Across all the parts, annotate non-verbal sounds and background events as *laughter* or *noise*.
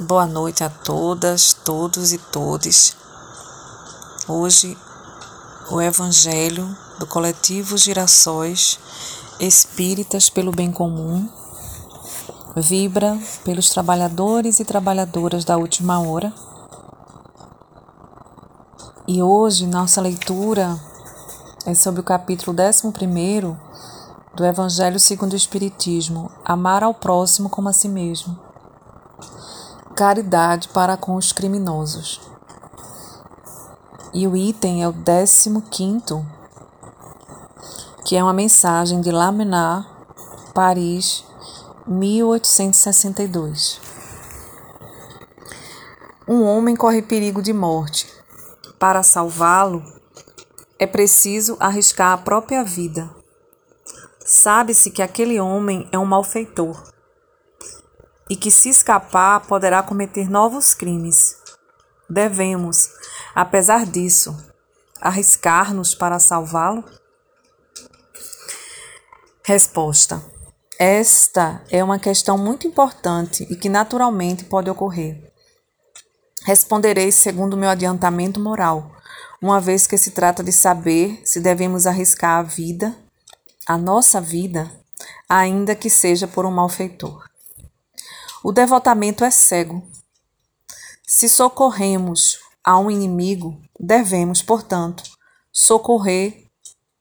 Boa noite a todas, todos e todes. Hoje, o Evangelho do coletivo Girassóis Espíritas pelo Bem Comum vibra pelos trabalhadores e trabalhadoras da última hora. E hoje, nossa leitura é sobre o capítulo 11 do Evangelho segundo o Espiritismo: Amar ao próximo como a si mesmo caridade para com os criminosos. E o item é o 15, que é uma mensagem de Lamenar, Paris, 1862. Um homem corre perigo de morte. Para salvá-lo, é preciso arriscar a própria vida. Sabe-se que aquele homem é um malfeitor e que, se escapar, poderá cometer novos crimes. Devemos, apesar disso, arriscar-nos para salvá-lo? Resposta: Esta é uma questão muito importante e que naturalmente pode ocorrer. Responderei segundo meu adiantamento moral, uma vez que se trata de saber se devemos arriscar a vida, a nossa vida, ainda que seja por um malfeitor. O devotamento é cego. Se socorremos a um inimigo, devemos, portanto, socorrer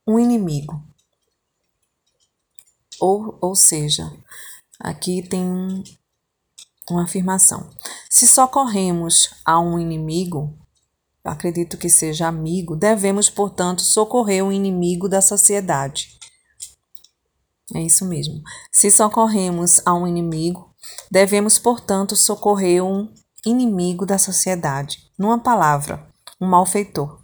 um inimigo. Ou, ou seja, aqui tem uma afirmação. Se socorremos a um inimigo, acredito que seja amigo, devemos, portanto, socorrer um inimigo da sociedade. É isso mesmo. Se socorremos a um inimigo, Devemos, portanto, socorrer um inimigo da sociedade, numa palavra, um malfeitor.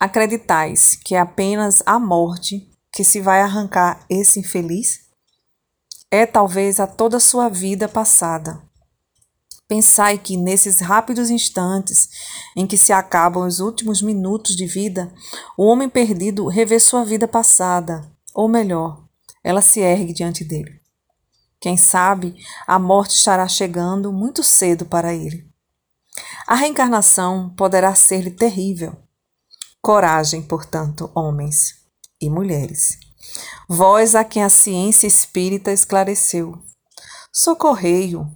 Acreditais que é apenas a morte que se vai arrancar esse infeliz? É talvez a toda sua vida passada. Pensai que nesses rápidos instantes em que se acabam os últimos minutos de vida, o homem perdido revê sua vida passada, ou melhor, ela se ergue diante dele. Quem sabe a morte estará chegando muito cedo para ele. A reencarnação poderá ser-lhe terrível. Coragem, portanto, homens e mulheres. Vós a quem a ciência espírita esclareceu. Socorrei-o,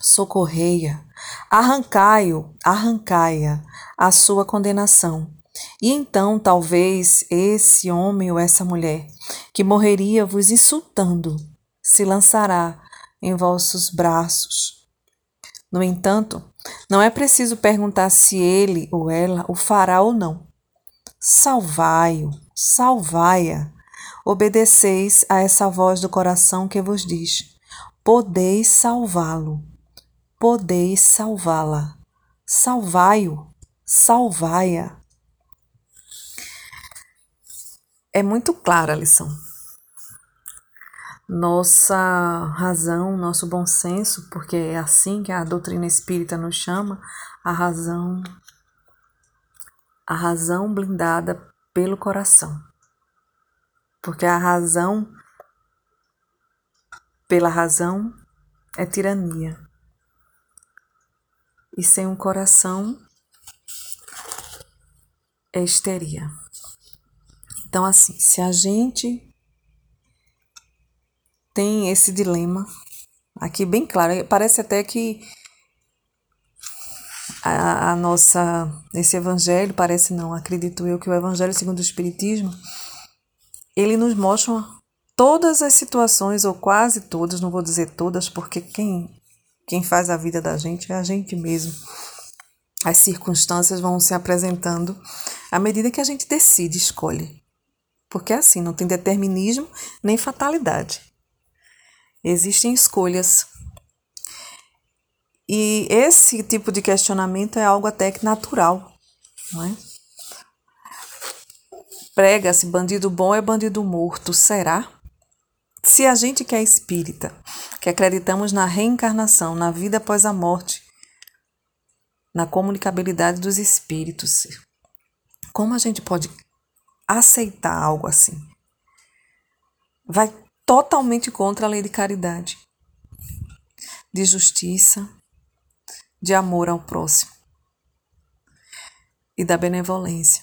socorreia, arrancai-o, arrancai-a a sua condenação. E então, talvez, esse homem ou essa mulher que morreria vos insultando se lançará em vossos braços. No entanto, não é preciso perguntar se ele ou ela o fará ou não. Salvai-o, salvai-a. Obedeceis a essa voz do coração que vos diz: Podeis salvá-lo, podeis salvá-la. Salvai-o, salvai-a. É muito clara a lição nossa razão, nosso bom senso, porque é assim que a doutrina espírita nos chama, a razão a razão blindada pelo coração. Porque a razão pela razão é tirania. E sem um coração é histeria. Então assim, se a gente tem esse dilema aqui bem claro. Parece até que a, a, nossa esse evangelho parece não, acredito eu que o evangelho segundo o espiritismo ele nos mostra todas as situações ou quase todas, não vou dizer todas, porque quem quem faz a vida da gente é a gente mesmo. As circunstâncias vão se apresentando à medida que a gente decide, escolhe. Porque é assim, não tem determinismo nem fatalidade. Existem escolhas. E esse tipo de questionamento é algo até que natural, não é? Prega-se bandido bom é bandido morto, será? Se a gente que é espírita, que acreditamos na reencarnação, na vida após a morte, na comunicabilidade dos espíritos, como a gente pode aceitar algo assim? Vai totalmente contra a lei de caridade, de justiça, de amor ao próximo e da benevolência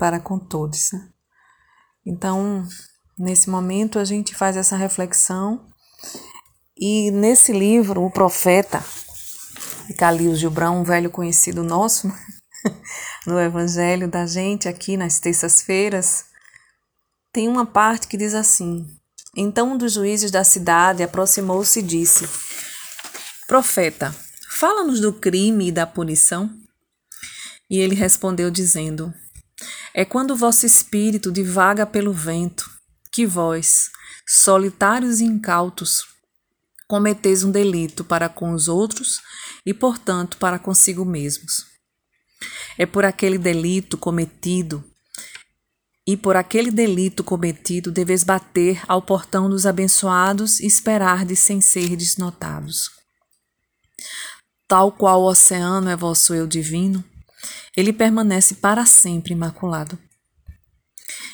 para com todos. Né? Então, nesse momento, a gente faz essa reflexão e nesse livro, o profeta Calil Gilbrão, um velho conhecido nosso né? *laughs* no evangelho da gente aqui nas terças-feiras, tem uma parte que diz assim: Então um dos juízes da cidade aproximou-se e disse: Profeta, fala-nos do crime e da punição. E ele respondeu, dizendo: É quando o vosso espírito divaga pelo vento, que vós, solitários e incautos, cometeis um delito para com os outros e, portanto, para consigo mesmos. É por aquele delito cometido e por aquele delito cometido deveis bater ao portão dos abençoados e esperardes sem serdes notados. Tal qual o oceano é vosso eu divino, ele permanece para sempre imaculado.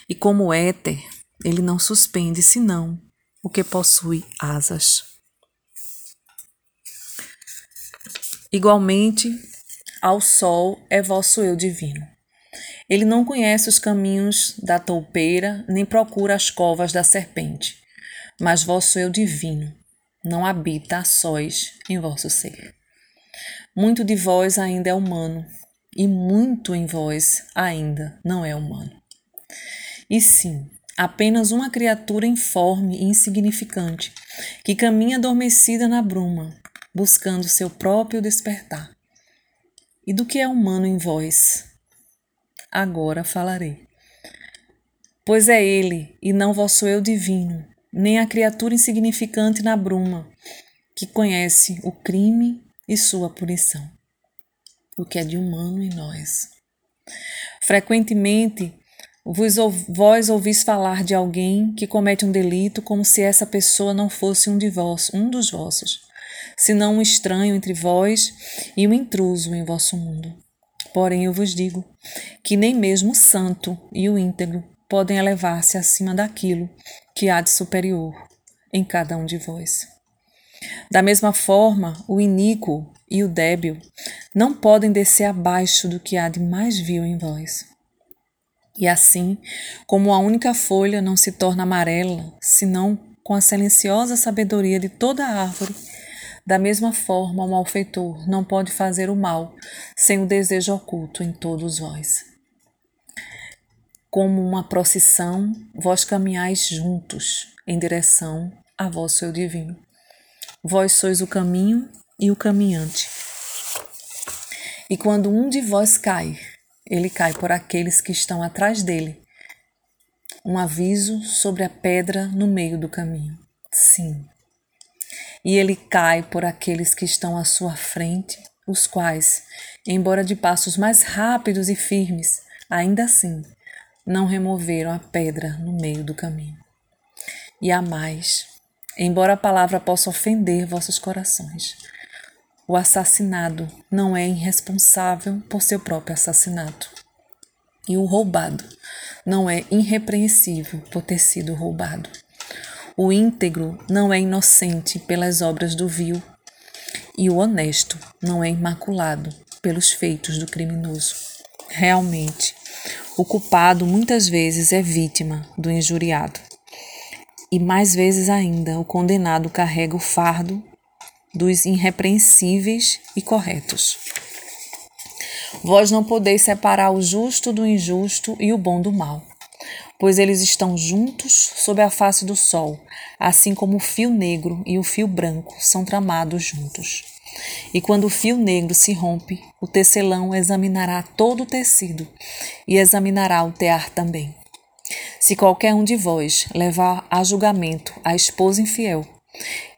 E como o éter, ele não suspende senão o que possui asas. Igualmente, ao sol é vosso eu divino. Ele não conhece os caminhos da toupeira, nem procura as covas da serpente. Mas vosso eu divino não habita a sós em vosso ser. Muito de vós ainda é humano, e muito em vós ainda não é humano. E sim, apenas uma criatura informe e insignificante, que caminha adormecida na bruma, buscando seu próprio despertar. E do que é humano em vós? Agora falarei. Pois é ele, e não vosso eu divino, nem a criatura insignificante na bruma, que conhece o crime e sua punição, o que é de humano em nós. Frequentemente, vos, vós ouvis falar de alguém que comete um delito como se essa pessoa não fosse um de vós, um dos vossos senão um estranho entre vós e um intruso em vosso mundo. Porém, eu vos digo que nem mesmo o santo e o íntegro podem elevar-se acima daquilo que há de superior em cada um de vós. Da mesma forma, o iníquo e o débil não podem descer abaixo do que há de mais vil em vós. E assim, como a única folha não se torna amarela, senão com a silenciosa sabedoria de toda árvore da mesma forma, o malfeitor não pode fazer o mal sem o desejo oculto em todos vós. Como uma procissão, vós caminhais juntos em direção a vosso eu divino. Vós sois o caminho e o caminhante. E quando um de vós cai, ele cai por aqueles que estão atrás dele. Um aviso sobre a pedra no meio do caminho. Sim, e ele cai por aqueles que estão à sua frente, os quais, embora de passos mais rápidos e firmes, ainda assim não removeram a pedra no meio do caminho. E há mais, embora a palavra possa ofender vossos corações, o assassinado não é irresponsável por seu próprio assassinato. E o roubado não é irrepreensível por ter sido roubado. O íntegro não é inocente pelas obras do vil, e o honesto não é imaculado pelos feitos do criminoso. Realmente, o culpado muitas vezes é vítima do injuriado, e mais vezes ainda o condenado carrega o fardo dos irrepreensíveis e corretos. Vós não podeis separar o justo do injusto e o bom do mal pois eles estão juntos sob a face do sol, assim como o fio negro e o fio branco são tramados juntos. E quando o fio negro se rompe, o tecelão examinará todo o tecido e examinará o tear também. Se qualquer um de vós levar a julgamento a esposa infiel,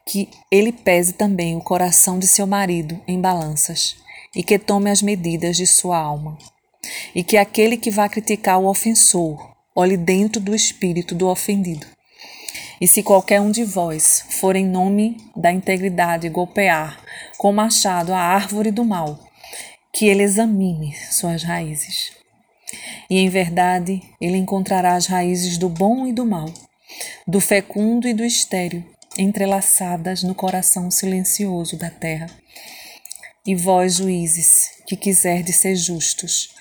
que ele pese também o coração de seu marido em balanças e que tome as medidas de sua alma. E que aquele que vá criticar o ofensor olhe dentro do espírito do ofendido. E se qualquer um de vós for em nome da integridade golpear com machado a árvore do mal, que ele examine suas raízes. E em verdade ele encontrará as raízes do bom e do mal, do fecundo e do estéril, entrelaçadas no coração silencioso da terra. E vós, juízes, que quiserdes ser justos,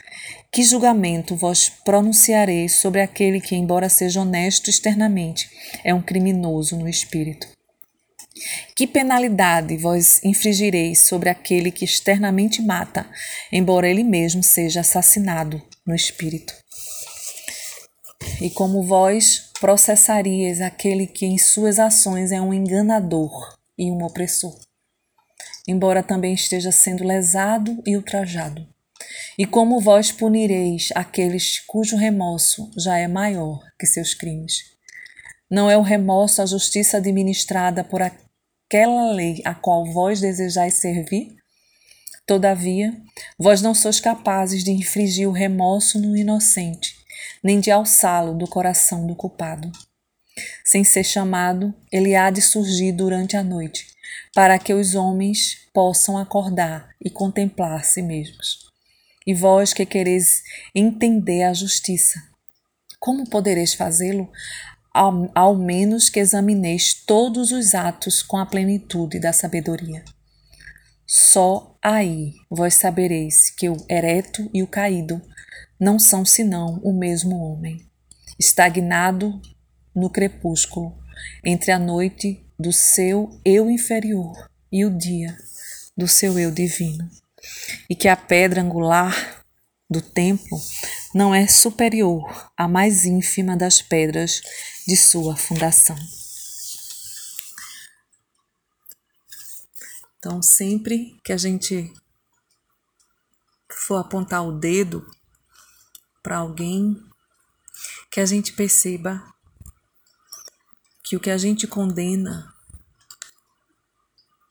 que julgamento vós pronunciareis sobre aquele que, embora seja honesto externamente, é um criminoso no espírito? Que penalidade vós infligireis sobre aquele que externamente mata, embora ele mesmo seja assassinado no espírito? E como vós processaríeis aquele que em suas ações é um enganador e um opressor? embora também esteja sendo lesado e ultrajado. E como vós punireis aqueles cujo remorso já é maior que seus crimes? Não é o remorso a justiça administrada por aquela lei a qual vós desejais servir? Todavia, vós não sois capazes de infligir o remorso no inocente, nem de alçá-lo do coração do culpado. Sem ser chamado, ele há de surgir durante a noite, para que os homens possam acordar e contemplar si mesmos. E vós que quereis entender a justiça, como podereis fazê-lo? Ao, ao menos que examineis todos os atos com a plenitude da sabedoria. Só aí vós sabereis que o ereto e o caído não são senão o mesmo homem, estagnado no crepúsculo, entre a noite do seu eu inferior e o dia do seu eu divino, e que a pedra angular do templo não é superior à mais ínfima das pedras de sua fundação. Então, sempre que a gente for apontar o dedo para alguém, que a gente perceba que o que a gente condena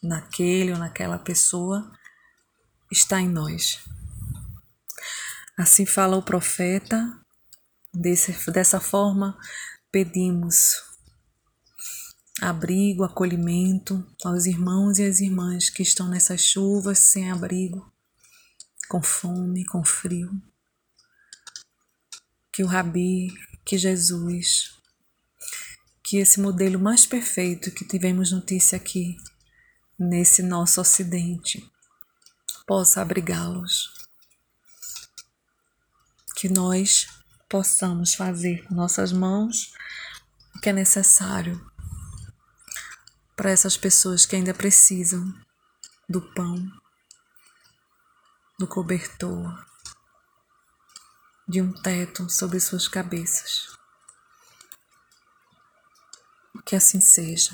naquele ou naquela pessoa está em nós. Assim fala o profeta, desse, dessa forma pedimos abrigo, acolhimento aos irmãos e às irmãs que estão nessas chuvas sem abrigo, com fome, com frio. Que o Rabi, que Jesus, que esse modelo mais perfeito que tivemos notícia aqui nesse nosso ocidente possa abrigá-los. Que nós possamos fazer com nossas mãos o que é necessário para essas pessoas que ainda precisam do pão, do cobertor, de um teto sobre suas cabeças. Que assim seja.